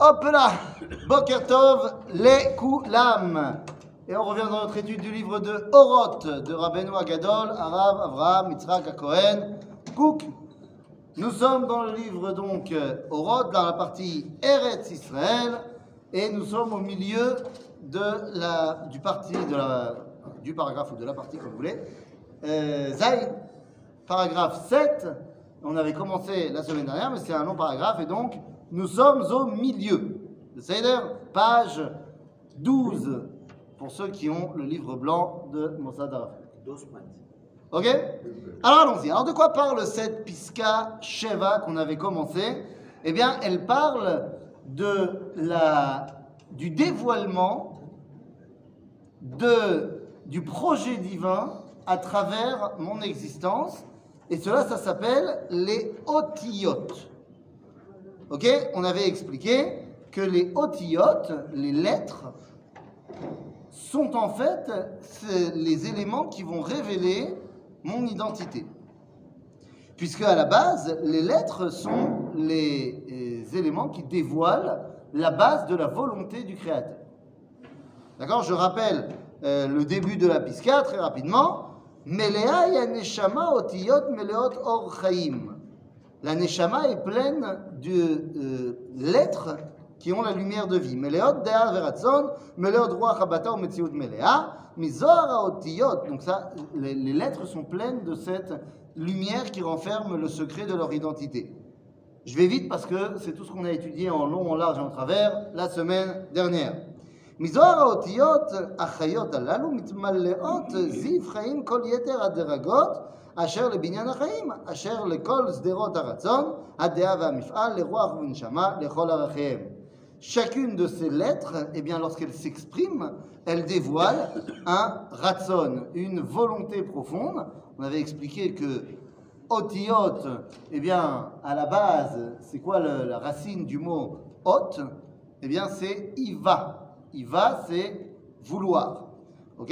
Hop là Boker Tov, les Koulam. Et on revient dans notre étude du livre de Oroth de Rabbeinu Agadol, Arav, Avraham, Mitzrak, Cohen, Kouk. Nous sommes dans le livre donc Oroth, dans la partie Eretz Israël, et nous sommes au milieu de la, du, de la, du paragraphe ou de la partie, comme vous voulez. Euh, paragraphe 7. On avait commencé la semaine dernière, mais c'est un long paragraphe, et donc nous sommes au milieu. Le Seder, page 12, pour ceux qui ont le livre blanc de Mossad Arafat. Ok Alors allons-y. Alors de quoi parle cette Piska Sheva qu'on avait commencé? Eh bien, elle parle de la, du dévoilement de, du projet divin à travers mon existence. Et cela, ça s'appelle les otiyot. Ok On avait expliqué que les otiyot, les lettres, sont en fait les éléments qui vont révéler mon identité. Puisque à la base, les lettres sont les, les éléments qui dévoilent la base de la volonté du Créateur. D'accord Je rappelle euh, le début de la Pisca très rapidement. Melea ya neshama otiyot meleot or chaim. La neshama est pleine de euh, lettres qui ont la lumière de vie. Donc ça, les, les lettres sont pleines de cette lumière qui renferme le secret de leur identité. Je vais vite parce que c'est tout ce qu'on a étudié en long, en large et en travers la semaine dernière. מזוהר האותיות החיות הללו מתמלאות זיו חיים כל יתר הדרגות אשר לבניין החיים, אשר לכל שדרות הרצון, הדעה והמפעל, לרוח ונשמה, לכל ערכיהם. Chacune de ces lettres, eh bien, lorsqu'elle s'exprime, elle dévoile un ratson, une volonté profonde. On avait expliqué que otiyot, eh bien, à la base, c'est quoi le, la racine du mot ot Eh bien, c'est iva. Iva, c'est vouloir. Ok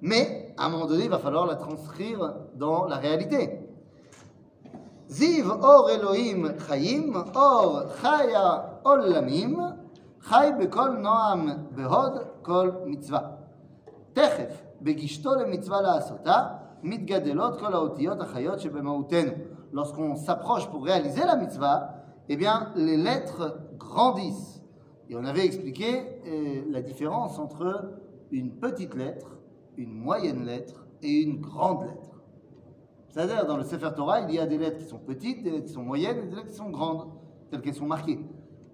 Mais, à un moment donné, il va falloir la transcrire dans la réalité. Ziv or Elohim chayim, or chaya olamim, chay bekol noam behod kol mitzvah. תכף, בגישתו למצווה לעשותה, מתגדלות כל האותיות החיות שבמהותנו. Lorsqu'on s'approche pour réaliser la mitzvah, eh bien, les lettres grandissent. Et on avait expliqué euh, la différence entre une petite lettre, une moyenne lettre et une grande lettre. C'est-à-dire, dans le Sefer Torah, il y a des lettres qui sont petites, des lettres qui sont moyennes et des lettres qui sont grandes, telles qu'elles sont marquées.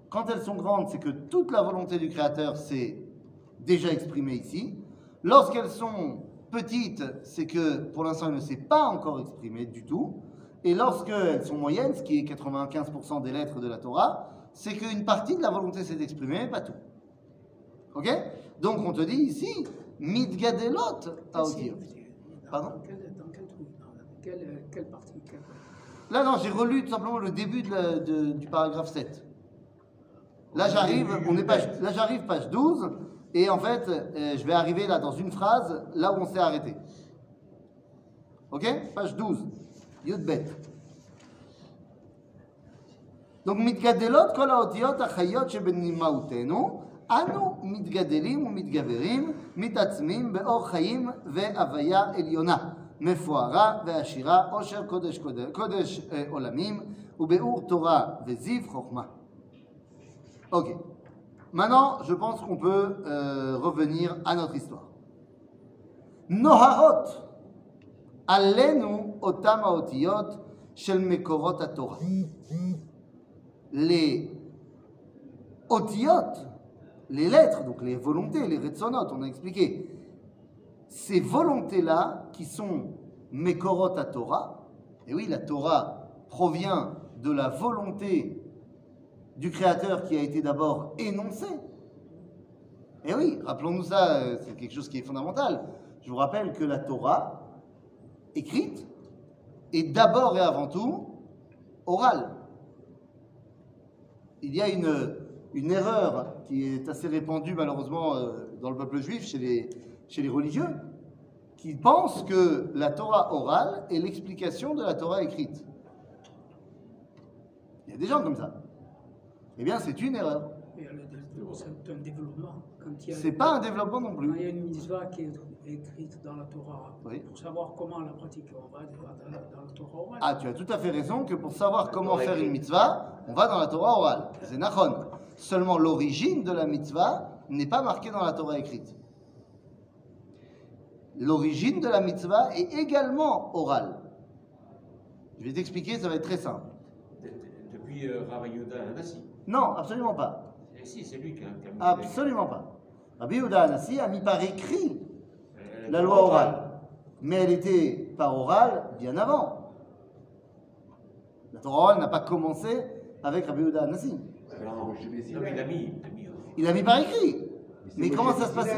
Quand elles sont grandes, c'est que toute la volonté du Créateur s'est déjà exprimée ici. Lorsqu'elles sont petites, c'est que pour l'instant, elle ne s'est pas encore exprimée du tout. Et lorsqu'elles sont moyennes, ce qui est 95% des lettres de la Torah, c'est qu'une partie de la volonté s'est exprimée, mais pas tout. Ok? Donc on te dit ici, Midgadelot Taodir. Pardon quelle, partie Là, non, j'ai relu tout simplement le début du paragraphe 7. Là, j'arrive, on est page, là, j'arrive page 12, et en fait, euh, je vais arriver là dans une phrase, là où on s'est arrêté. Ok? Page 12. Yudbet. Donc, mitgadelot kol haotiyot achayot shebenimautenu, אנו מתגדלים ומתגברים, מתעצמים באור חיים והוויה עליונה, מפוארה ועשירה, עושר קודש, קודש, קודש אה, עולמים, ובאור תורה וזיו חוכמה. Ok. Maintenant, je pense qu'on peut euh, revenir à notre histoire. Nohaot, עלינו אותם האותיות של מקורות התורה. Les otiyot, les lettres, donc les volontés, les retsonot, on a expliqué. Ces volontés-là, qui sont mekorot à Torah, et oui, la Torah provient de la volonté du Créateur qui a été d'abord énoncé. Et oui, rappelons-nous ça, euh, c'est quelque chose qui est fondamental. Je vous rappelle que la Torah, écrite, est d'abord et avant tout orale. Il y a une, une erreur qui est assez répandue malheureusement euh, dans le peuple juif, chez les, chez les religieux, qui pensent que la Torah orale est l'explication de la Torah écrite. Il y a des gens comme ça. Eh bien, c'est une erreur. C'est un développement. C'est pas un développement non quand il y plus. a une mitzvah qui est écrite dans la Torah, Oui. pour savoir comment la pratiquer, on va dans la, dans la Torah orale. Ah, tu as tout à fait raison que pour savoir comment faire une mitzvah, on va dans la Torah orale. C'est Nachon. Seulement, l'origine de la mitzvah n'est pas marquée dans la Torah écrite. L'origine de la mitzvah est également orale. Je vais t'expliquer, ça va être très simple. De- de- Depuis euh, Rav Yehuda Anassi. Non, absolument pas. Eh si, c'est lui qui a, qui a Absolument pas. Rabbi Yehuda Anassi a mis par écrit Euh, la loi orale. Mais elle était pas orale bien avant. La Torah orale n'a pas commencé avec Rabbi Yehuda Anassi. Non, il a mis. Il a par écrit. Mais comment ça se passe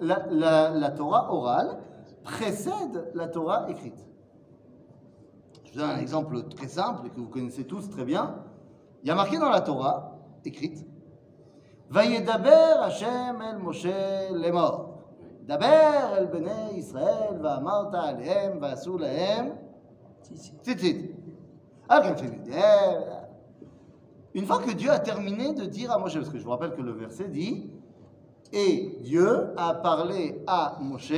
la, la- la Torah orale précède la Torah écrite. Je vous donne un exemple très simple et que vous connaissez tous très bien. Il y a marqué dans la Torah écrite Vayedaber Hashem el Moshe lemor. Daber el bnei Israël va'amarta alehem va'asu lahem tzitzit. Alors, quand Une fois que Dieu a terminé de dire à Moshe, parce que je vous rappelle que le verset dit Et Dieu a parlé à Moshe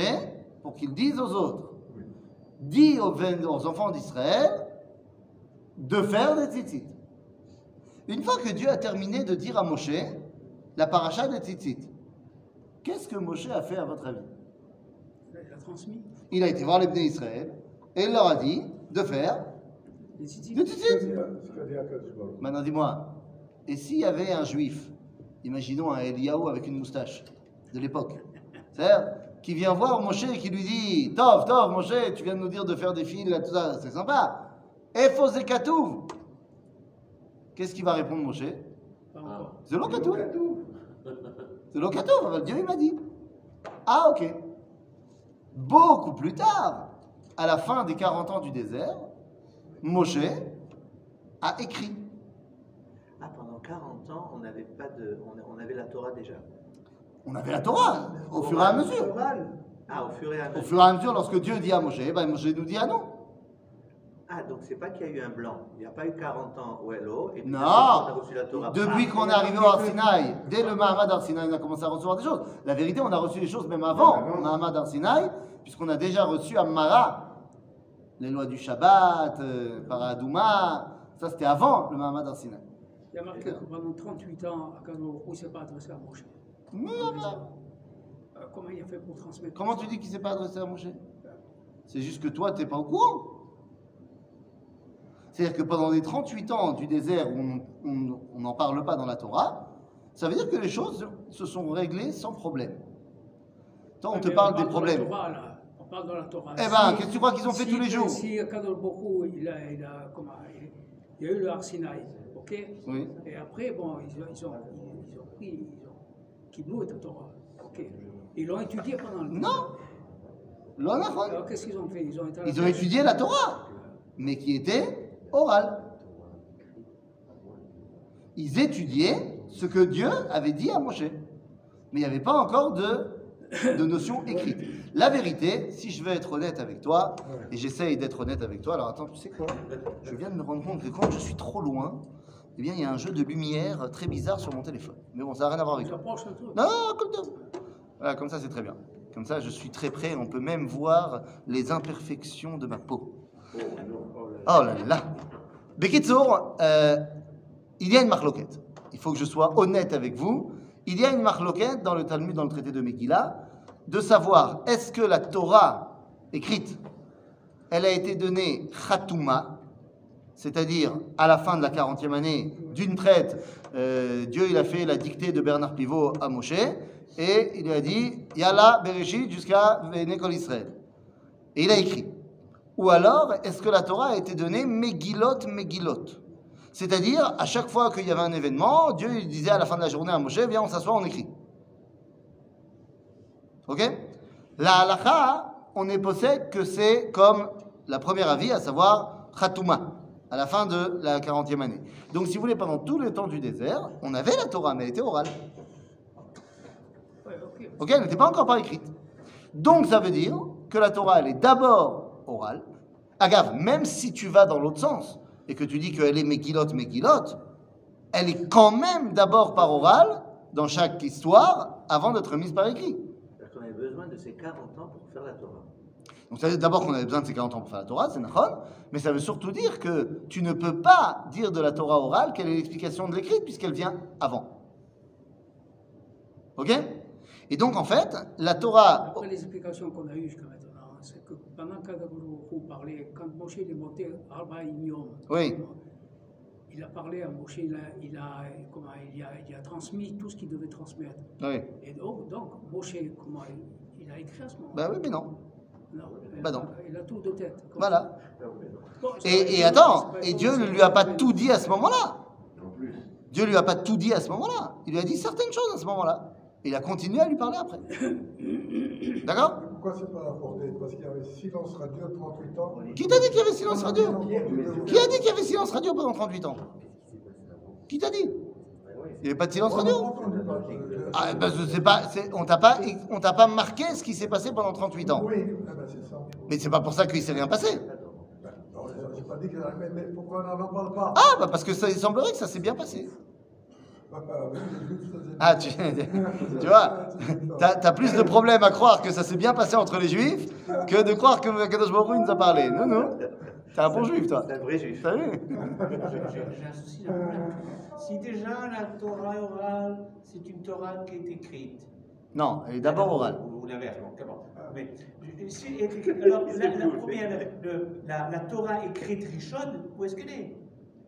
pour qu'il dise aux autres Dis aux, enfants d'Israël de faire des tzitzit. Une fois que Dieu a terminé de dire à Moshe la paracha des tzitzit, qu'est-ce que Moshe a fait à votre avis? Il a transmis Il a été voir les Bnei Israël et il leur a dit de faire des tzitzit. Maintenant, dis-moi, et s'il y avait un juif, imaginons un Eliaou avec une moustache de l'époque, qui vient voir Moshe et qui lui dit Tov, Tov, Moshe, tu viens de nous dire de faire des fils, tout ça, c'est sympa. Et Katouf Qu'est-ce qu'il va répondre Moshe? C'est Katouf. C'est Katouf, Dieu il m'a dit. Ah, ok. Beaucoup plus tard, à la fin des 40 ans du désert, Moshe a écrit pendant 40 ans, on n'avait pas de, on, on avait la Torah déjà. On avait la Torah au fur et à mesure. Oral. Ah, au fur et à Au mesure. fur et à mesure, lorsque Dieu dit à Moshe, eh ben Moshe nous dit ah non. Ah, donc c'est pas qu'il y a eu un blanc. Il n'y a pas eu 40 ans au Hello. Et Non. on a reçu la Torah. Depuis Ah, qu'on est arrivé au Arsinaï, dès le Mahamad Arsinaï, on a commencé à recevoir des choses. La vérité, on a reçu des choses même avant le Mahamad Arsinaï, puisqu'on a déjà reçu Ammara, les lois du Shabbat, euh, Paradouma. Ça, c'était avant le Mahamad Arsinaï. Il y a marqué que pendant 38 ans, Akadosh ne s'est pas adressé à Moshe. Euh, comment il a fait pour transmettre Comment tu dis qu'il ne s'est pas adressé à Moshe? C'est juste que toi, tu n'es pas au courant. C'est-à-dire que pendant les 38 ans du désert où on- on n'en parle pas dans la Torah, ça veut dire que les choses se sont réglées sans problème. Toi, on te parle des de la problèmes. Torah, là. On parle de la Torah. Eh ben, qu'est-ce que tu crois qu'ils ont fait tous les jours? Si Akadosh Boko, il a, il a, comment, il, il y a eu le Arsinaï, Oui. Et après, bon, ils ont, ils ont, ils ont pris, et ok Ils l'ont étudié pendant le Non. Alors qu'est-ce qu'ils ont fait? Ils ont, Ils étudié la Torah, mais qui était orale. Ils étudiaient ce que Dieu avait dit à Moshe. Mais il n'y avait pas encore de, de notion écrite. La vérité, si je veux être honnête avec toi, et j'essaye d'être honnête avec toi, alors attends, tu sais quoi? Je viens de me rendre compte que quand je suis trop loin, eh bien, il y a un jeu de lumière très bizarre sur mon téléphone. Mais bon, ça n'a rien à voir avec truc. Non, comme ça. Voilà, comme ça, c'est très bien. Comme ça, je suis très près. On peut même voir les imperfections de ma peau. Oh là là. Bekitsour, euh, il y a une marloquette. Il faut que je sois honnête avec vous. Il y a une marloquette dans le Talmud, dans le traité de Megillah, de savoir est-ce que la Torah écrite, elle a été donnée khatouma, c'est-à-dire à la fin de la 40e année, d'une traite, euh, Dieu il a fait la dictée de Bernard Pivot à Moshe, et il lui a dit Yalla Bereshit jusqu'à Vénékol Israël. Et il a écrit. Ou alors, est-ce que la Torah a été donnée Megillot, Megillot C'est-à-dire, à chaque fois qu'il y avait un événement, Dieu disait à la fin de la journée à Moshe, viens, on s'assoit, on écrit. Ok? La halakha, on ne possède que c'est comme la première avis, à savoir Khatouma, à la fin de la 40e année. Donc, si vous voulez, pendant tout le temps du désert, on avait la Torah, mais elle était orale. Ouais, ok. Ok Elle n'était pas encore par écrite. Donc, ça veut dire que la Torah, elle est d'abord orale. Agave, même si tu vas dans l'autre sens et que tu dis qu'elle est Mekilot, Mekilot, elle est quand même d'abord par oral dans chaque histoire avant d'être mise par écrit. C'est-à-dire qu'on avait besoin de ces 40 ans pour faire la Torah. Donc ça veut dire d'abord qu'on avait besoin de ces 40 ans pour faire la Torah, c'est nachon, mais ça veut surtout dire que tu ne peux pas dire de la Torah orale quelle est l'explication de l'écrit puisqu'elle vient avant. Ok? Et donc en fait, la Torah... Après les explications qu'on a eues jusqu'à maintenant, c'est que pendant qu'Akadosh parlait, quand Moshe est monté à Arba Oui. il a parlé à Moshe, il a, il a, comment, il a, il a transmis tout ce qu'il devait transmettre. Oui. Et donc, donc Moshe, comment, il, a écrit à ce moment Bah oui, mais non. Non, Bah non. Il a tout de tête. Voilà. Et, attends, et Dieu ne lui a pas tout dit à ce moment-là. Dieu lui a pas tout dit à ce moment-là. Il lui a dit certaines choses à ce moment-là. Il a continué à lui parler après. D'accord? Pourquoi c'est pas rapporté? Parce qu'il y avait silence radio 38 ans. Qui t'a dit qu'il y avait silence radio? Qui a dit? qu'il y avait silence radio pendant 38 ans? Qui t'a dit? Il n'y avait pas de silence n'a radio ah, ben, je sais pas, on t'a pas, on t'a pas marqué ce qui s'est passé pendant 38 ans. Oui, eh ben, c'est ça. Mais c'est pas pour ça qu'il s'est rien passé. Non, j'ai pas dit que mais, mais pourquoi on n'en parle pas? Ah, bah parce que ça il semblerait que ça s'est bien passé. Ah, tu, tu vois, t'as as plus de problèmes à croire que ça s'est bien passé entre les juifs que de croire que Kadosh Baruch nous a parlé. Non, non. T'es un bon juif, toi. C'est un vrai juif. T'as vu J'ai j'ai un souci. Si déjà la Torah orale, c'est une Torah qui est écrite. Non, elle est d'abord orale. Ou, l'inverse, bon, comment Mais si- alors, la, la première, la, la Torah écrite Rishon, où est-ce qu'elle est?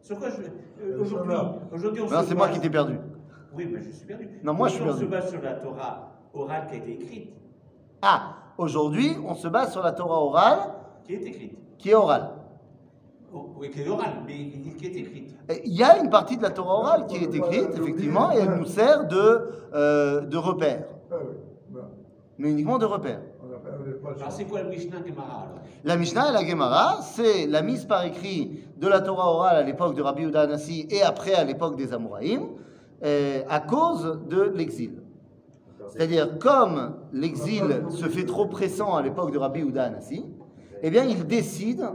Sur quoi je. euh, Aujourd'hui, aujourd'hui, on Non, se c'est moi base- qui t'ai perdu. Oui, mais je suis perdu. Non, moi, je suis perdu. On se base sur la Torah orale qui a été écrite. Ah, aujourd'hui, on se base sur la Torah orale Qui est écrite. qui est orale. Oui, qui est orale, mais qui est écrite. Et Il y a une partie de la Torah orale qui est écrite, effectivement, et elle nous sert de, euh, de repère. Ah voilà. Mais uniquement de repère. Alors, c'est quoi le Mishnah Gemara alors La Mishnah et la Gemara, c'est la mise par écrit de la Torah orale à l'époque de Rabbi Yehuda Anassi et après à l'époque des Amoraïm, euh, à cause de l'exil. C'est-à-dire, comme l'exil se fait trop pressant à l'époque de Rabbi Yehuda Anassi, eh bien, il décide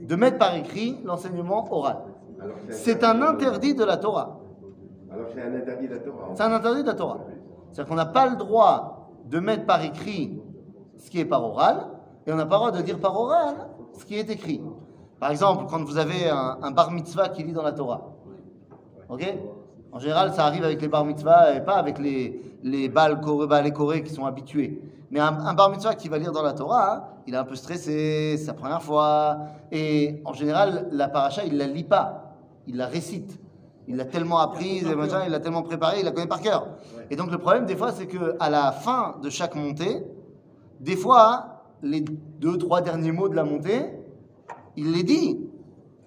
de mettre par écrit l'enseignement oral. C'est un interdit de la Torah. Alors c'est un interdit de la Torah. C'est un interdit de la Torah. C'est-à-dire qu'on n'a pas le droit de mettre par écrit ce qui est par oral, et on n'a pas le droit de dire par oral ce qui est écrit. Par exemple, quand vous avez un, un bar mitzvah qui lit dans la Torah, ok? En général, ça arrive avec les bar mitzvah et pas avec les, les corés qui sont habitués. Mais un, un bar mitzvah qui va lire dans la Torah, hein, il est un peu stressé, c'est sa première fois, et en général, la paracha, il la lit pas, il la récite. Il l'a tellement apprise, et machin, il l'a tellement préparé, il la connaît par cœur. Et donc le problème des fois, c'est que à la fin de chaque montée, des fois, les deux, trois derniers mots de la montée, il les dit,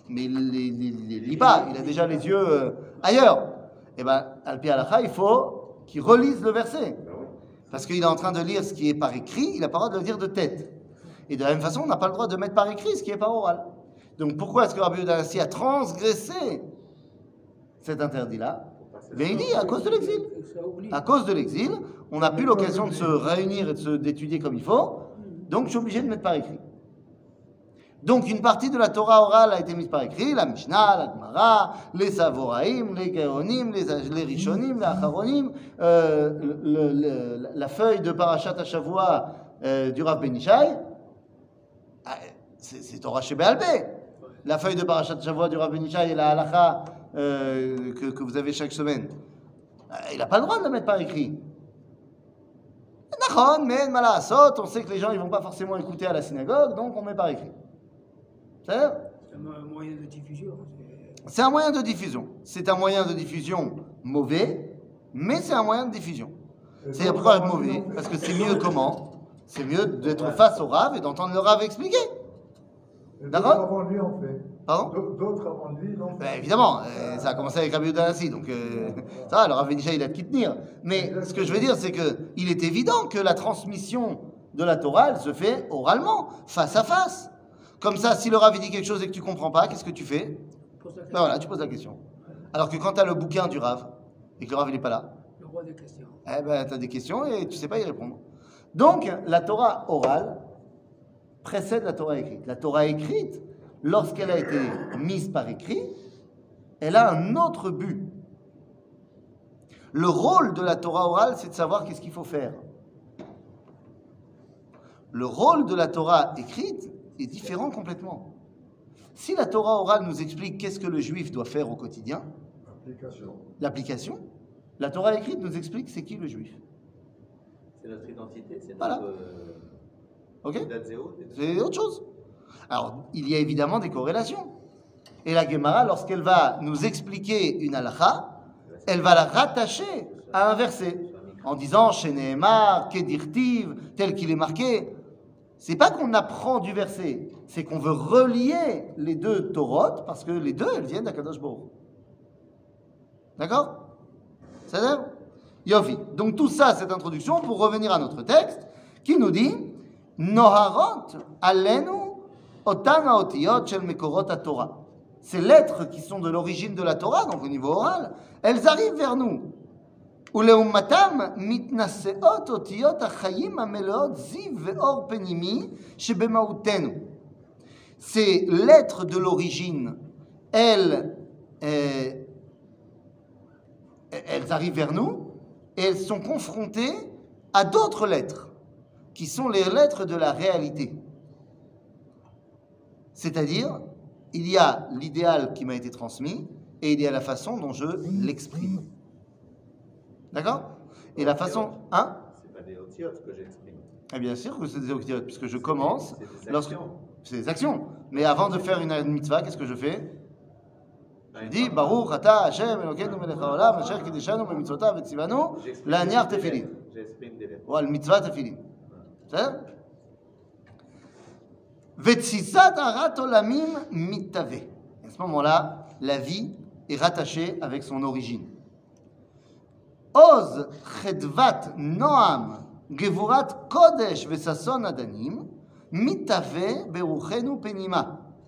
mais il les, les- lit pas. Il a déjà les yeux euh, ailleurs. Et ben, Alpi Alacha, il faut qu'il relise le verset. Parce qu'il est en train de lire ce qui est par écrit, il n'a pas le droit de le dire de tête. Et de la même façon, on n'a pas le droit de mettre par écrit ce qui est par oral. Donc pourquoi est-ce que Rabbi Yehuda a transgressé cet interdit-là? Dit à cause de l'exil. À cause de l'exil, on n'a plus l'occasion de se réunir et de se- d'étudier comme il faut, donc je suis obligé de mettre par écrit. Donc une partie de la Torah orale a été mise par écrit, la Mishnah, la Gemara, les Savoraïm, les Gaonim, les, Rishonim, les Acharonim, euh, la feuille de Parashat Hashavua euh, du Rav Benishai, ah, c'est Torah chez La feuille de Parashat Hashavua du Rav Benishai et la halacha euh, que, que vous avez chaque semaine. Euh, Il n'a pas le droit de la mettre par écrit. On sait que les gens ils vont pas forcément écouter à la synagogue, donc on met par écrit. C'est C'est un mo- moyen de diffusion. c'est- un moyen de diffusion. C'est un moyen de diffusion mauvais, mais c'est un moyen de diffusion. C'est pourquoi mauvais? Parce que c'est mieux comment? C'est mieux d'être face au rave et d'entendre le rave expliquer. D'accord? donc, Avant lui, on fait. Pardon? D'au- D'autres avant lui l'ont fait. Ben, évidemment, euh, ça a commencé avec Rabbi Yehuda Hanassi, donc euh, ça, va, le Rav Benisha, il a de qui tenir. Mais ce que je veux dire, c'est que il est évident que la transmission de la Torah, elle se fait oralement, face à face. Comme ça, si le Rav dit quelque chose et que tu comprends pas, qu'est-ce que tu fais Ben voilà, tu poses la question. Alors que quand tu as le bouquin du Rav et que le Rav il est pas là, Le roi des questions. eh ben, tu as des questions et tu sais pas y répondre. Donc, la Torah orale précède la Torah écrite. La Torah écrite, lorsqu'elle a été mise par écrit, elle a un autre but. Le rôle de la Torah orale, c'est de savoir qu'est-ce qu'il faut faire. Le rôle de la Torah écrite est différent complètement. Si la Torah orale nous explique qu'est-ce que le juif doit faire au quotidien, Application. l'application, la Torah écrite nous explique c'est qui le juif. C'est notre identité, c'est Voilà. notre euh, Ok date zéro. C'est autre chose. Alors, il y a évidemment des corrélations. Et la Gemara, lorsqu'elle va nous expliquer une halakha, elle va la rattacher à un verset en disant chez Nehemar, Kedirtiv, tel qu'il est marqué. C'est pas qu'on apprend du verset, c'est qu'on veut relier les deux Torot parce que les deux, elles viennent d'Akadosh Baruch. D'accord? Ça dire Yofi. Donc tout ça, cette introduction, pour revenir à notre texte, qui nous dit Noharot alenu otan haotiyot shel mekorot Torah. Ces lettres qui sont de l'origine de la Torah, donc au niveau oral, elles arrivent vers nous. ולעומתם מתנשאות אותיות החיים המלאות זיו ואור פנימי שבמהותנו. Ces lettres de l'origine, elles, euh, elles arrivent vers nous et elles sont confrontées à d'autres lettres, qui sont les lettres de la réalité. C'est-à-dire, il y a l'idéal qui m'a été transmis et il y a la façon dont je l'exprime. D'accord Et la façon... Hein C'est pas des otiotes que j'exprime. Eh bien sûr que c'est des octiotes, puisque je commence... C'est des lorsque- actions. C'est des actions. Mais avant de faire une mitzvah, qu'est-ce que je fais Je Ouais, dis, pardon. Baruch ata Hashem Elokeinu melech haolam, asher kideshanu b'mitzvotav v'tzivanu, J'exprime la'aniach des tefillin. lettres. J'exprime des lettres. ou al mitzvah tefillin. בסדר? ותסיסת הרת עולמים מתהווה. À ce moment-là, la vie est rattachée avec son origine. עוז חדוות נועם, גבורת קודש וששון אדנים, מתהווה ברוחנו פנימה,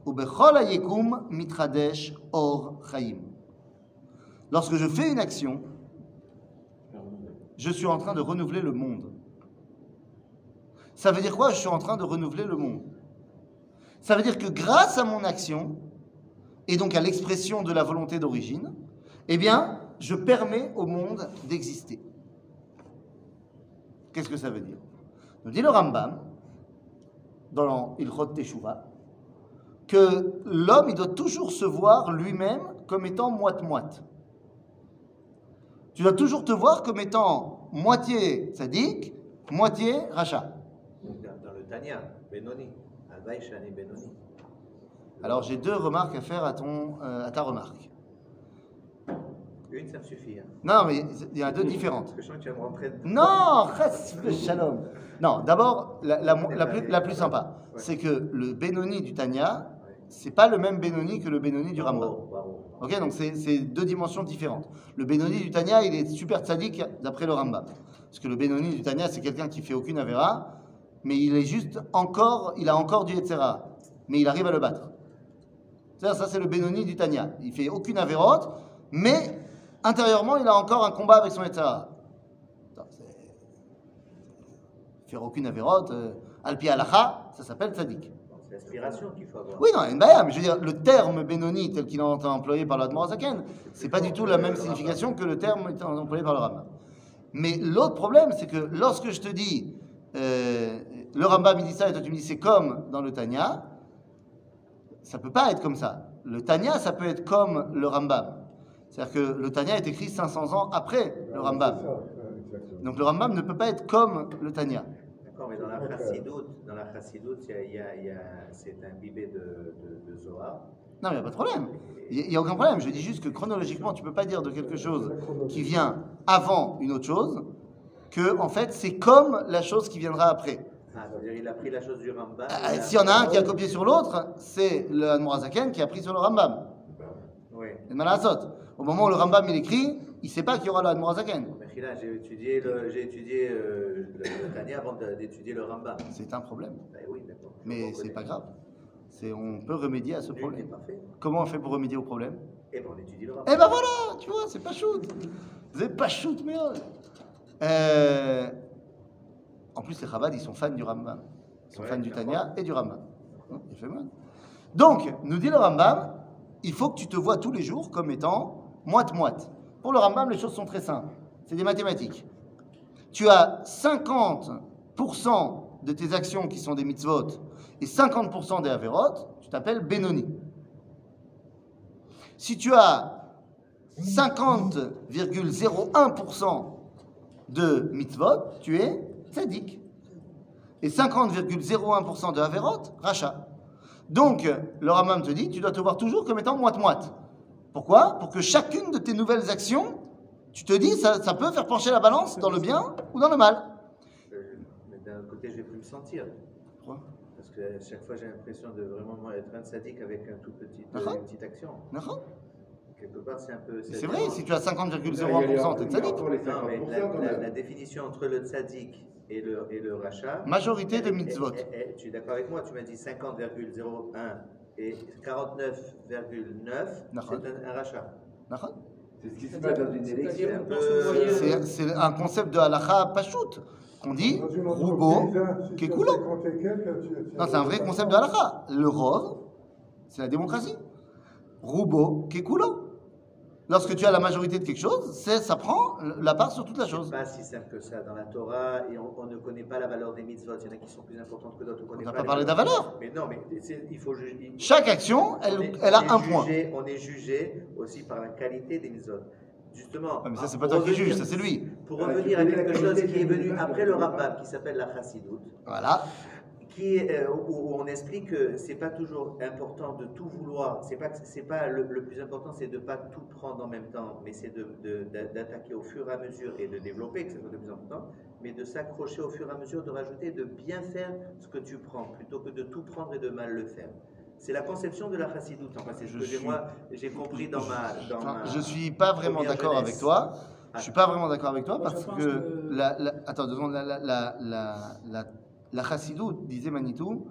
ובכל היקום מתחדש אור חיים. Lorsque je fais une action, je suis en train de renouveler le monde. Ça veut dire quoi Je suis en train de renouveler le monde. Ça veut dire que grâce à mon action, et donc à l'expression de la volonté d'origine, eh bien, je permets au monde d'exister. Qu'est-ce que ça veut dire? Nous dit le Rambam, dans Ilchot Teshuvah, que l'homme, il doit toujours se voir lui-même comme étant moite-moite. Tu dois toujours te voir comme étant moitié sadique, moitié rachat. Dans le Tanya, Benoni. Benoni. Alors j'ai deux remarques à faire à, ton, euh, à ta remarque. Une, ça me suffit. Hein. Non, mais il y en a deux différentes. Que je tu vas me rentrer. Non, chas shalom. Non, d'abord, la, la mo- la plus, la plus sympa, c'est que le Benoni du Tanya, c'est pas le même Benoni que le Benoni du Rambam. Ok, donc c'est deux dimensions différentes. Le Benoni du Tanya, il est super tzaddik d'après le Rambam. Parce que le Benoni du Tanya, c'est quelqu'un qui fait aucune avéra, mais il est juste encore, il a encore du Yetzera, mais il arrive à le battre. C'est-à-dire, ça c'est le Benoni du Tanya. Il fait aucune avérote, mais intérieurement, il a encore un combat avec son c'est- Faire aucune avérote, Alpi Alacha, ça s'appelle tzaddik. Bon, C'est l'aspiration qu'il faut avoir. Oui, non, une baya, mais je veux dire, le terme Benoni tel qu'il est employé par l'Admorazaken, c'est pas du tout la même signification que le terme employé par le Rambam. Mais l'autre problème, c'est que lorsque je te dis, euh, le Rambam il dit ça et toi tu me dis c'est comme dans le Tanya, ça peut pas être comme ça. Le Tanya, ça peut être comme le Rambam. C'est-à-dire que le Tanya est écrit 500 ans après le Rambam. Donc le Rambam ne peut pas être comme le Tanya. D'accord, mais dans la chassidoute, dans la c'est imbibé de, de, de Zohar. Non, il n'y a pas de problème. Il n'y a, aucun problème. Je dis juste que chronologiquement, tu ne peux pas dire de quelque chose qui vient avant une autre chose que, en fait, c'est comme la chose qui viendra après. Ah, dire il a pris la chose du Rambam. Ah, S'il y en a un qui a copié sur l'autre, c'est le Admorazaken qui a pris sur le Rambam. Oui. Et. Au moment où le Rambam il écrit, il ne sait pas qu'il y aura le Admorazaken. Mais là, j'ai étudié le, j'ai étudié euh, le, Tanya avant d'étudier le Rambam. C'est un problème. Ben oui. Mais c'est pas grave. C'est, on peut remédier à ce Nul n'est problème. Comment on fait pour remédier au problème? Et ben on étudie le Rambam. Eh ben voilà, tu vois, c'est pas shoot. C'est pas shoot, mais. Euh... En plus, les Chabad, ils sont fans du Rambam. Ils sont Ouais, fans du. Tanya et du Rambam. Hein, il fait mal. Donc, nous dit le Rambam, il faut que tu te vois tous les jours comme étant moite-moite. Pour le Rambam, les choses sont très simples. C'est des mathématiques. Tu as 50% de tes actions qui sont des mitzvot et 50% des averot, tu t'appelles Benoni. Si tu as 50,01% de mitzvot, tu es tzaddik. Et 50,01% de averot, rachat. Donc, le Ramam te dit, tu dois te voir toujours comme étant moite-moite. Pourquoi? Pour que chacune de tes nouvelles actions, tu te dis, ça, ça peut faire pencher la balance dans le bien ou dans le mal. Euh, Mais d'un côté, je vais plus me sentir. Pourquoi? Parce que à chaque fois, j'ai l'impression de vraiment être un sadique avec un tout petit, D'accord. une petite action. D'accord Quelque part, c'est un peu. C'est vrai, si tu as 50,01%, tu es Il y a tzaddik. Non, mais 50% la, définition entre le tzaddik et le, et le rachat. Majorité de mitzvot. tu es d'accord avec moi Tu m'as dit 50,01 et 49,9, D'accord. c'est un, un rachat. C'est ce qui se passe dans une élection. C'est un concept de halacha pachout qu'on dit roubo hein, si qui est tu as coulant. 50 et quelques, tu- tu- Non, c'est un vrai concept de halacha. Le rov, c'est la démocratie. Roubo qui est coulant. Lorsque tu as la majorité de quelque chose, ça prend la part sur toute la chose. C'est pas si simple que ça dans la Torah et on, on ne connaît pas la valeur des mitzvot. Il y en a qui sont plus importantes que d'autres. On n'a pas parlé de la valeur. Mais non, mais il faut juger. Chaque action, on elle, est- elle a un point. On est jugé aussi par la qualité des mitzvot. Justement. Ah, mais ça, c'est pour pas toi qui juge, ça, c'est lui. Pour Ah, revenir à quelque chose qui est venu après le pas. qui s'appelle la chassidoute, Voilà. Qui est, euh, où, où on explique que c'est pas toujours important de tout vouloir. C'est pas, c'est pas le, le plus important, c'est de pas tout prendre en même temps, mais c'est de, de- d'a- d'attaquer au fur et à mesure et de développer, que c'est le plus important, mais de s'accrocher au fur et à mesure, de rajouter, de bien faire ce que tu prends, plutôt que de tout prendre et de mal le faire. C'est la conception de la chassidoute. Enfin, c'est ce Je que j'ai suis- moi j'ai compris dans ma. Dans Enfin, ma je suis pas vraiment d'accord avec toi. Je suis pas vraiment d'accord avec toi parce que, que- la, la- attends deux secondes, la, la, la, chassidoute, disait Manitou,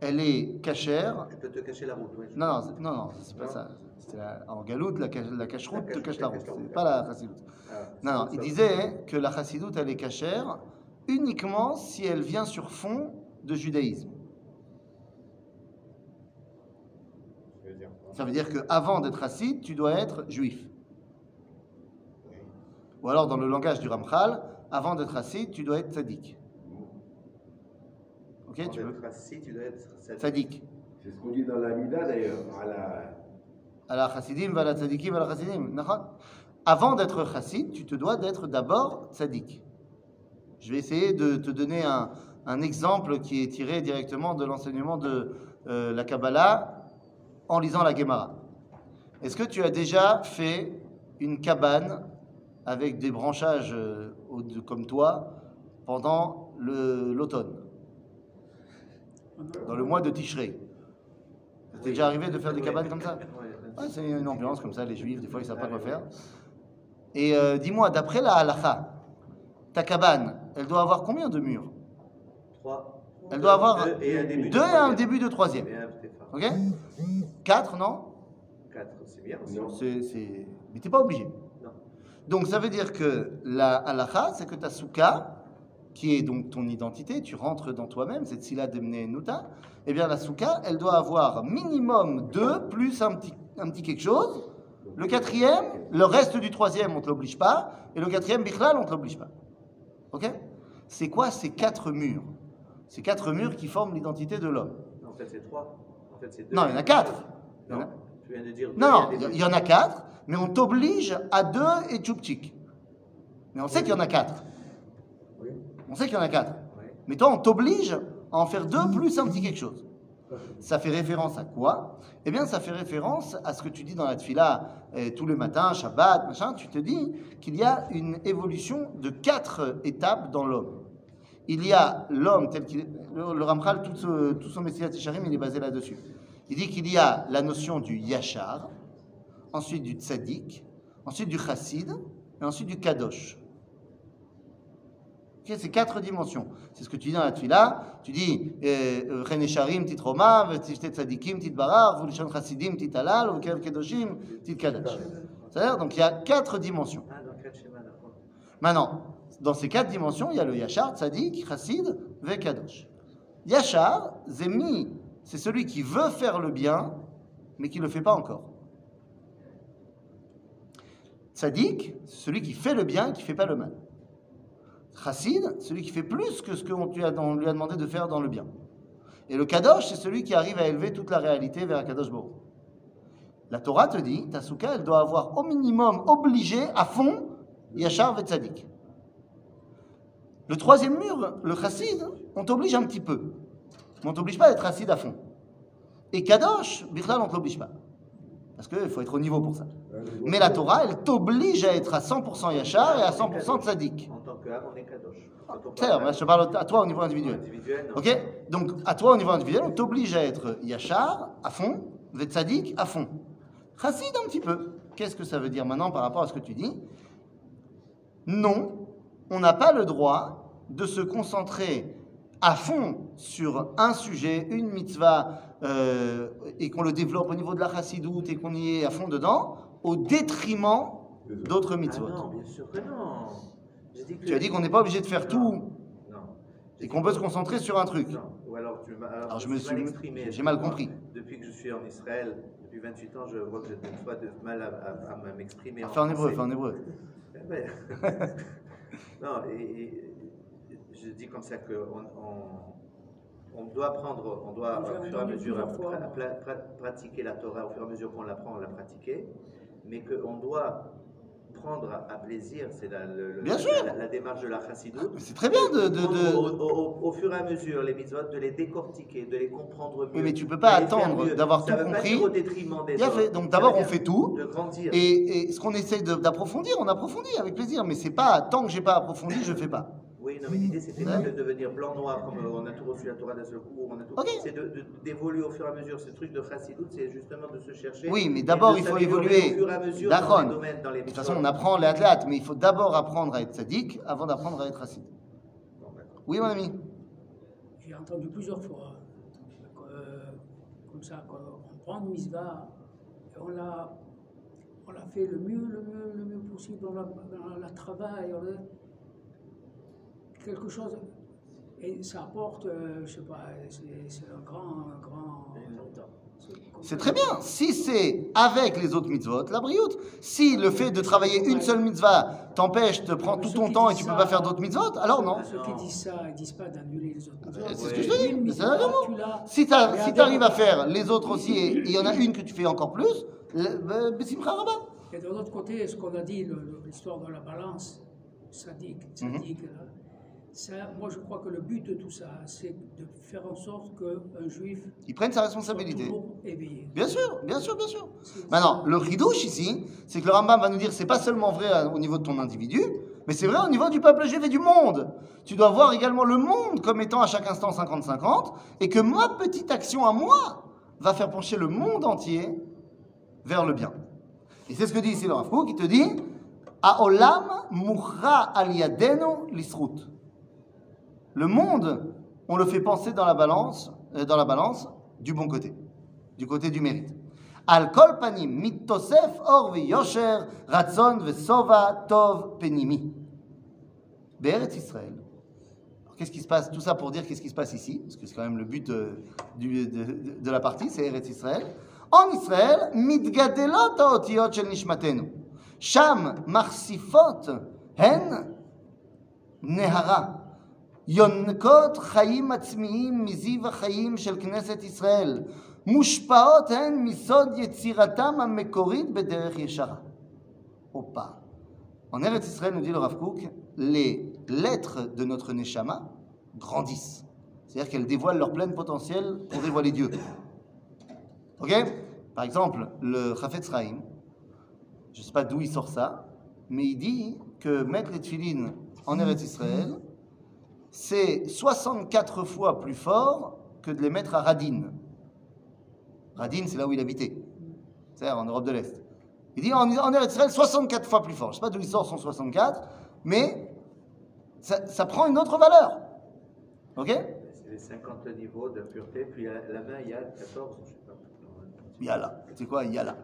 elle est cachère. Elle peut te cacher la route. oui, Non, non, non, non, c'est pas Non. ça. La- en galoute, la, la cache-route te cache- la route. C'est pas la chassidoute. Ah, Non, non, il disait que la chassidoute, elle est cachère uniquement si elle vient sur fond de judaïsme. Ça veut dire qu'avant d'être chassid, tu dois être juif. Ou alors, dans le langage du Ramchal, avant d'être chassid, tu dois être tzaddik. Ok, tu veux assis, tu dois être sadique. Tzaddik. C'est ce qu'on dit dans la Mida d'ailleurs. à la- chassidim, ala tzadikim, ala chassidim. Nachon Avant d'être chassid, tu te dois d'être d'abord tzaddik. Je vais essayer de te donner un, un exemple qui est tiré directement de l'enseignement de euh, la Kabbalah en lisant la Gemara. Est-ce que tu as déjà fait une cabane avec des branchages euh, comme toi pendant l'automne, dans le mois de Tishrei C'est déjà arrivé de faire des cabanes comme ça Ouais, c'est une ambiance comme ça, les juifs, des fois ils savent pas quoi faire. Et euh, dis-moi, d'après la halakha, ta cabane, elle doit avoir combien de murs? Trois. Elle doit avoir Deux et un début de et un troisième. début de. Ok? Quatre, non? Quatre, c'est bien. Non. C'est, c'est... Mais t'es pas obligé. Non. Donc ça veut dire que la halakha, c'est que ta souka, qui est donc ton identité, tu rentres dans toi-même, c'est Tzila Demne Nuta, eh bien la souka, elle doit avoir minimum deux plus un petit, un petit quelque chose. Le quatrième, le reste du troisième, on ne te l'oblige pas. Et le quatrième, Bichlal, on ne te l'oblige pas. Ok? C'est quoi ces quatre murs? Ces quatre murs qui forment l'identité de l'homme. En fait, c'est trois. En fait, c'est deux. Non, il y en a quatre. Il y en Non, a- tu viens de dire deux Non, il y en a quatre, mais on t'oblige à deux et tchoupchik. Mais on sait qu'il y en a quatre. On sait qu'il y en a quatre. Mais toi, on t'oblige à en faire deux plus un petit quelque chose. Ça fait référence à quoi? Eh bien, ça fait référence à ce que tu dis dans la tfila euh, tous les matins, Shabbat, machin. Tu te dis qu'il y a une évolution de quatre étapes dans l'homme. il y a l'homme tel qu'il est. Le, le Ramchal, tout, ce- tout son Messilat Tisharim, il est basé là-dessus. Il dit qu'il y a la notion du Yachar, ensuite du Tzadik, ensuite du Chassid, et ensuite du Kadosh. C'est quatre dimensions. C'est ce que tu dis dans la Tfila. Tu dis euh, Chen Esharim, Tit Roma, Tit Tzadikim, Tit Barar, Vulishon Chassidim, Tit Halal, Ukev Kedoshim, Tit Kadash. C'est-à-dire, donc il y a quatre dimensions. Ah. Maintenant, dans ces quatre dimensions, il y a le Yachar, Tzadik, Chassid, Ve Kadosh. Yachar, Zemi, c'est celui qui veut faire le bien, mais qui ne le fait pas encore. Tzadik, c'est celui qui fait le bien et qui ne fait pas le mal. Chassid, celui qui fait plus que ce qu'on lui a demandé de faire dans le bien. Et le Kadosh, c'est celui qui arrive à élever toute la réalité vers un Kadosh Baruch. La Torah te dit, ta souka, elle doit avoir au minimum obligé à fond Yachar et Tzadik. Le troisième mur, le chassid, on t'oblige un petit peu. Mais on t'oblige pas à être chassid à fond. Et Kadosh, Bichlal, on ne t'oblige pas. Parce qu'il faut être au niveau pour ça. Mais la Torah, elle t'oblige à être à 100% Yachar et à 100% Tzadik. On est kadosh. C'est parle je parle à toi au niveau individuel. Ok Donc, à toi, au niveau individuel, on t'oblige à être Yachar à fond, Vetzadik à fond. Chassid un petit peu. Qu'est-ce que ça veut dire maintenant par rapport à ce que tu dis? Non, on n'a pas le droit de se concentrer à fond sur un sujet, une mitzvah, euh, et qu'on le développe au niveau de la chassidoute et qu'on y est à fond dedans, au détriment d'autres Ah mitzvot. non, bien sûr que non. Que- tu as dit qu'on n'est pas obligé de faire tout Non. et qu'on peut se concentrer sur un truc. Non. Ou alors tu m'as. Alors, je me suis- j'ai mal compris. Depuis que je suis en Israël, depuis 28 ans, je vois que j'ai des fois de mal à, à- à m'exprimer. en Fais en hébreu, fais en hébreu. Eh ben, non, et, et- je dis comme ça qu'on on, on doit prendre, on doit au fur et à mesure pra- pra- pra- pratiquer la Torah, au fur et à mesure qu'on l'apprend, on la pratiquer, mais qu'on doit prendre à, à plaisir, c'est la, démarche de la chassidoute. C'est très bien de- de- Au, au- au fur et à mesure, les mitzvot, de les décortiquer, de les comprendre mieux. Oui, mais tu peux pas attendre d'avoir tout pas compris. au détriment des Bien fait. Donc d'abord on fait tout. De grandir. Et, et ce qu'on essaye d'approfondir, on approfondit avec plaisir. Mais c'est pas tant que j'ai pas approfondi, je fais pas. Oui, non, mais l'idée, c'était Ouais. pas de devenir blanc-noir comme euh, on a tout reçu la Torah d'un seul coup. On a tout... Ok. C'est d'évoluer au fur et à mesure. Ce truc de chassidoute, c'est justement de se chercher. Oui, mais d'abord, il faut évoluer. Au fur et à mesure dans les domaines, dans les De toute façon, on apprend les athlètes, mais il faut d'abord apprendre à être sadique avant d'apprendre à être d'accord. Oui, mon ami. J'ai entendu plusieurs fois, euh, comme ça, qu'on prend une misva, et on l'a, on l'a fait le mieux, le mieux, le mieux possible, on la, on la travaille, on quelque chose, et ça apporte, euh, je sais pas, c'est, c'est un grand, un grand. C'est très bien. Si c'est avec les autres mitzvot, la brioute. Si le fait de travailler une seule mitzvah t'empêche, te prend tout ton temps et tu peux ça- pas faire d'autres mitzvot, alors non. Ceux qui disent ça, ils disent pas d'annuler les autres. mitzvot. C'est ce que je dis. C'est. Si tu arrives à faire les autres aussi et il y en a une que tu fais encore plus, ben, Bessimcha Rabba. Et de l'autre côté, ce qu'on a dit, l'histoire de la balance, sadique, Mhm. sadique, ça, moi je crois que le but de tout ça, c'est de faire en sorte qu'un juif Ils prennent sa responsabilité. éveillé. Bien sûr, bien sûr, bien sûr. Maintenant, le ridouche ici, c'est que le Rambam va nous dire c'est pas seulement vrai au niveau de ton individu, mais c'est vrai au niveau du peuple juif et du monde. Tu dois voir également le monde comme étant à chaque instant 50-50, et que ma petite action à moi va faire pencher le monde entier vers le bien. Et c'est ce que dit ici le Rav qui te dit Aolam muchra al yadenu lisrut. Le monde, on le fait penser dans la balance, euh, dans la balance du bon côté, du côté du mérite. Al kol panim mitosef or yosher ratzon vesova tov penimi. Be'eretz Israël. Qu'est-ce qui se passe? Tout ça pour dire qu'est-ce qui se passe ici, parce que c'est quand même le but de- de la partie, c'est Eretz Israël. En Israël, mitgadelot haotiot shel nishmatenu. Sham marsifot hen nehara. יונקות חיים עצמיים מזיו החיים של כנסת ישראל, מושפעות הן מסוד יצירתם המקורית בדרך ישרה. Opa. En Eretz Israël, nous dit le Rav Kook, les lettres de notre Neshama grandissent. C'est-à-dire qu'elles dévoilent leur plein potentiel pour dévoiler Dieu. Ok Par exemple, le Chafetz Chaim, je ne sais pas d'où il sort ça, mais il dit que mettre les tefilines en Eretz Israël, c'est 64 fois plus fort que de les mettre à Radin. Radin, c'est là où il habitait. C'est-à-dire en Europe de l'Est. Il dit en, en Israël, 64 fois plus fort. Je ne sais pas d'où il sort son 64, mais ça, ça prend une autre valeur. Ok? C'est les 50 niveaux d'impureté, puis à la main, il y a 14, je sais pas. C'est quoi? Yalla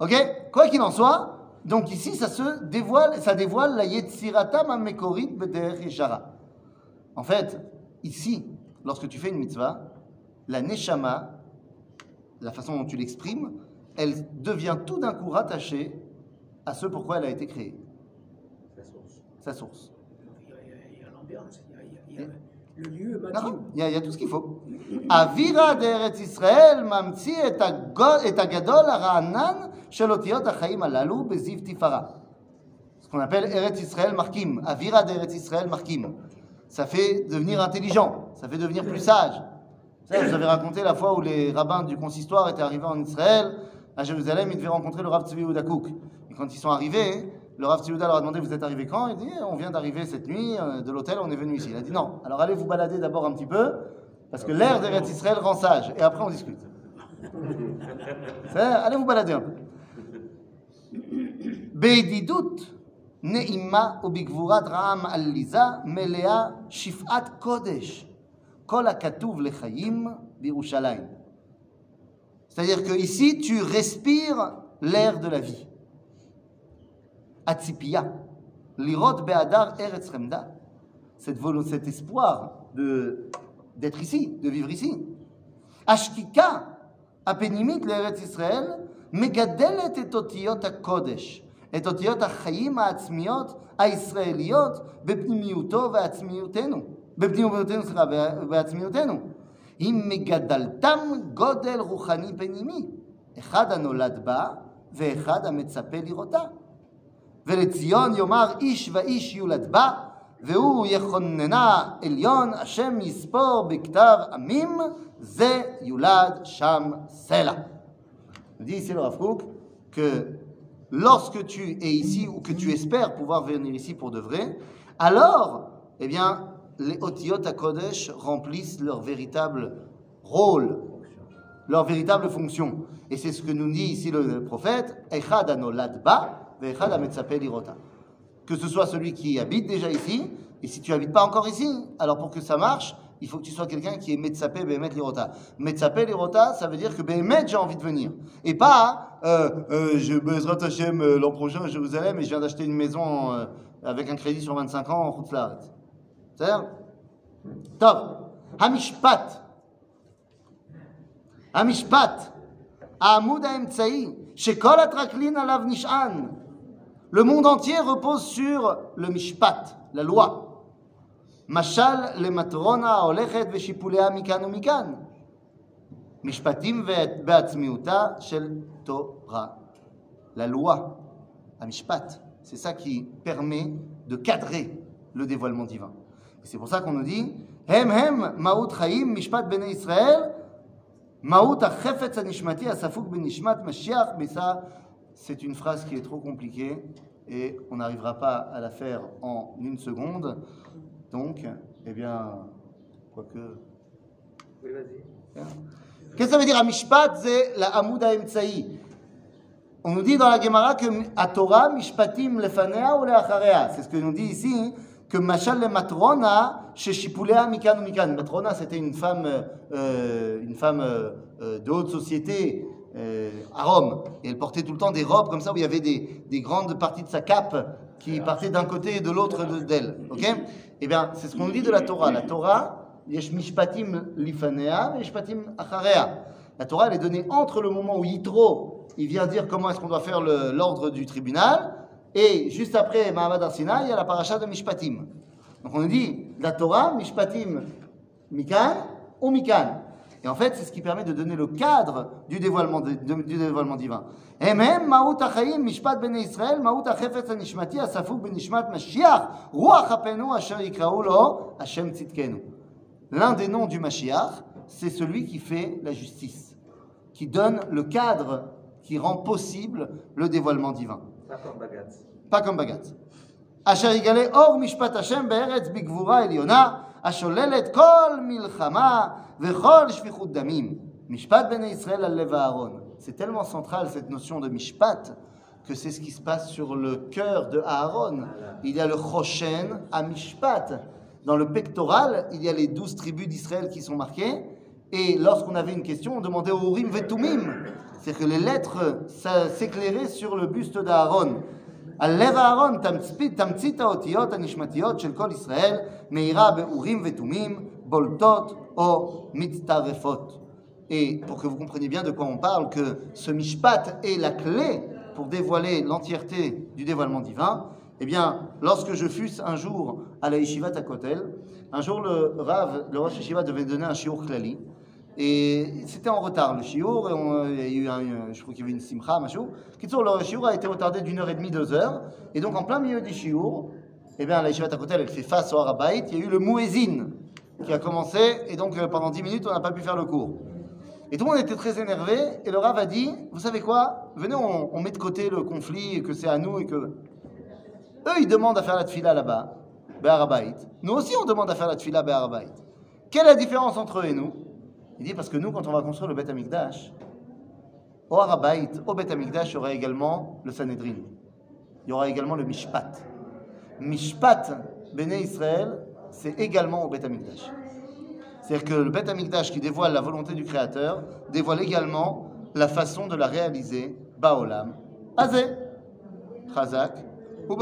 Ok? Quoi qu'il en soit, donc ici, ça se dévoile, ça dévoile la Yetzirata Mamekorit Bederech Yeshara. En fait, ici, lorsque tu fais une mitzvah, la neshama, la façon dont tu l'exprimes, elle devient tout d'un coup rattachée à ce pourquoi elle a été créée. Sa source. Sa source. Il y a l'ambiance, il y a, le lieu. Il y, a, il y a tout ce qu'il faut. Avira d'Eretz Israël mamtzi et agadol ha'ra'anan shel otiyot ha'chaim alalu beziv tifara. Ce qu'on appelle Eretz Israël markim. Avira d'Eretz Israël markim ça fait devenir intelligent, ça fait devenir plus sage. Vous avais raconté la fois où les rabbins du consistoire étaient arrivés en Israël, à Jérusalem, ils devaient rencontrer le Rav Tzvi Oudakouk. Et quand ils sont arrivés, le Rav Tzvi leur a demandé Vous êtes arrivés quand? Il dit On vient d'arriver cette nuit euh, de l'hôtel, on est venu ici. Il a dit Non, alors allez vous balader d'abord un petit peu, parce que l'air d'Eretz Israël rend sage, et après on discute. allez vous balader un peu. נעימה ובגבורת רעם עליזה מלאה שפעת קודש. כל הכתוב לחיים בירושלים. C'est-à-dire que ici, tu respires l'air de la vie. Atzipia, l'irot be'adar eretz chemda, cette volo- cet espoir de d'être ici, de vivre ici. השקיקה הפנימית לארץ ישראל מגדלת את אותיות הקודש, את אותיות החיים העצמיות הישראליות בפנימיותו ועצמיותנו, בפנימיותנו, סליחה, בעצמיותנו. היא מגדלתם גודל רוחני פנימי, אחד הנולד בה ואחד המצפה לראותה. ולציון יאמר איש ואיש יולד בה, והוא יכוננה עליון, השם יספור בכתב עמים, זה יולד שם סלע. Dit ici le Rav que lorsque tu es ici ou que tu espères pouvoir venir ici pour de vrai, alors, eh bien, les Otiyot HaKodesh remplissent leur véritable rôle, leur véritable fonction. Et c'est ce que nous dit ici le prophète. Que ce soit celui qui habite déjà ici, et si tu habites pas encore ici, alors pour que ça marche, il faut que tu sois quelqu'un qui est Metsapé, Behemet, Lirota. Metsapé, Lirota, ça veut dire que Behemet, j'ai envie de venir. Et pas, euh, euh, je Bezrat Hashem euh, l'an prochain à Jérusalem et je viens d'acheter une maison avec un crédit sur 25 ans en route. C'est-à-dire Top. Hamishpat. Hamishpat. Ahmoud Haemtsaï. Shekol Atraklin Alav Nishan. Le monde entier repose sur le Mishpat, la loi. משל למטרונה ההולכת ושיפוליה מכאן ומכאן. משפטים ואת- בעצמיותה של תורה. La loi, המשפט, c'est ça qui permet de cadrer le dévoilement divin. Et c'est pour ça qu'on nous dit, הם הם מהות חיים, משפט בני ישראל, מהות החפץ הנשמתי הספוג בנשמת משיח, mais ça, c'est une phrase qui est trop compliquée et on n'arrivera pas à la faire en une seconde. Donc, eh bien, quoique... Oui, vas-y. Qu'est-ce que ça veut dire Amishpat, c'est la Hamoud Haemtsaï. On nous dit dans la Gemara que à Torah, Mishpatim lefanea ou leacharea. C'est ce que nous dit ici, que Machal le Matrona, chez Shipulea Mikan ou Mikan. Matrona, c'était une femme, euh, une femme euh, euh, de haute société euh, à Rome. Et elle portait tout le temps des robes comme ça, où il y avait des, des grandes parties de sa cape qui partaient d'un côté et de l'autre de- d'elle. Ok? Eh bien, c'est ce qu'on dit de la Torah. La Torah, yesh mishpatim lifanea, mishpatim acharea. La Torah, elle est donnée entre le moment où Yitro, il vient dire comment est-ce qu'on doit faire l'ordre du tribunal, et juste après Mahamad Arsina, il y a la paracha de Mishpatim. Donc on dit la Torah, Mishpatim, Mikan ou Mikan. Et en fait, c'est ce qui permet de donner le cadre du dévoilement, de, de, du dévoilement divin. Et même, Maout Achaim, Mishpat ben Israël, Maout Achefetz Anishmati, Asafuk ben Ishmat Mashiach, Ruach Apenu, Asher Ikraou Hashem Tzidkenu. L'un des noms du Mashiach, c'est celui qui fait la justice, qui donne le cadre qui rend possible le dévoilement divin. Pas comme Bagatz. Pas comme Bagatz. Asher Igale Or Mishpat Hashem Be'eretz Bigvura Eliona, השוללת כל מלחמה וכל שפיכות דמים. משפט בני ישראל על לב אהרון. C'est tellement central cette notion de mishpat que c'est ce qui se passe sur le cœur de Aaron. Il y a le Choshen à Mishpat. Dans le pectoral, il y a les douze tribus d'Israël qui sont marquées. Et lorsqu'on avait une question, on demandait au Urim Vetumim. C'est-à-dire que les lettres ça s'éclairaient sur le buste d'Aaron. הלב אהרון, תמצית, תמצית האותיות הנשמתיות של כל ישראל, מאירה באורים ותומים, בולטות או מצטרפות. Et pour que vous compreniez bien de quoi on parle, que ce mishpat est la clé pour dévoiler l'entièreté du dévoilement divin, eh bien, lorsque je fus un jour à la Yeshivat à Kotel, un jour le Rav, le Rosh Yeshiva devait donner un shiur klali, et c'était en retard le shiur, et il y a eu un- je crois qu'il y avait une simcha, machin. Kitsour, le shiur a été retardé d'une heure et demie, deux heures, et donc en plein milieu du shiur, eh bien, la Yeshivat à Kotel, elle fait face au Harabait, il y a eu le muezzin qui a commencé, et donc euh, pendant dix minutes, on n'a pas pu faire le cours. Et tout le monde était très énervé, et le Rav a dit, vous savez quoi, venez, on, on met de côté le conflit, et que c'est à nous, et que... Eux, ils demandent à faire la tfila là-bas, Be'arabait. Nous aussi, on demande à faire la tfila Be'arabait. Quelle est la différence entre eux et nous? Il dit, parce que nous, quand on va construire le Beth Amikdash, au Harabait, au Beth Amikdash, il y aura également le Sanhedrin. Il y aura également le Mishpat. Mishpat, Béné Israël, c'est également au Beth Amikdash. C'est-à-dire que le Beth Amikdash qui dévoile la volonté du Créateur dévoile également la façon de la réaliser, Baolam, Azé, Chazak ou.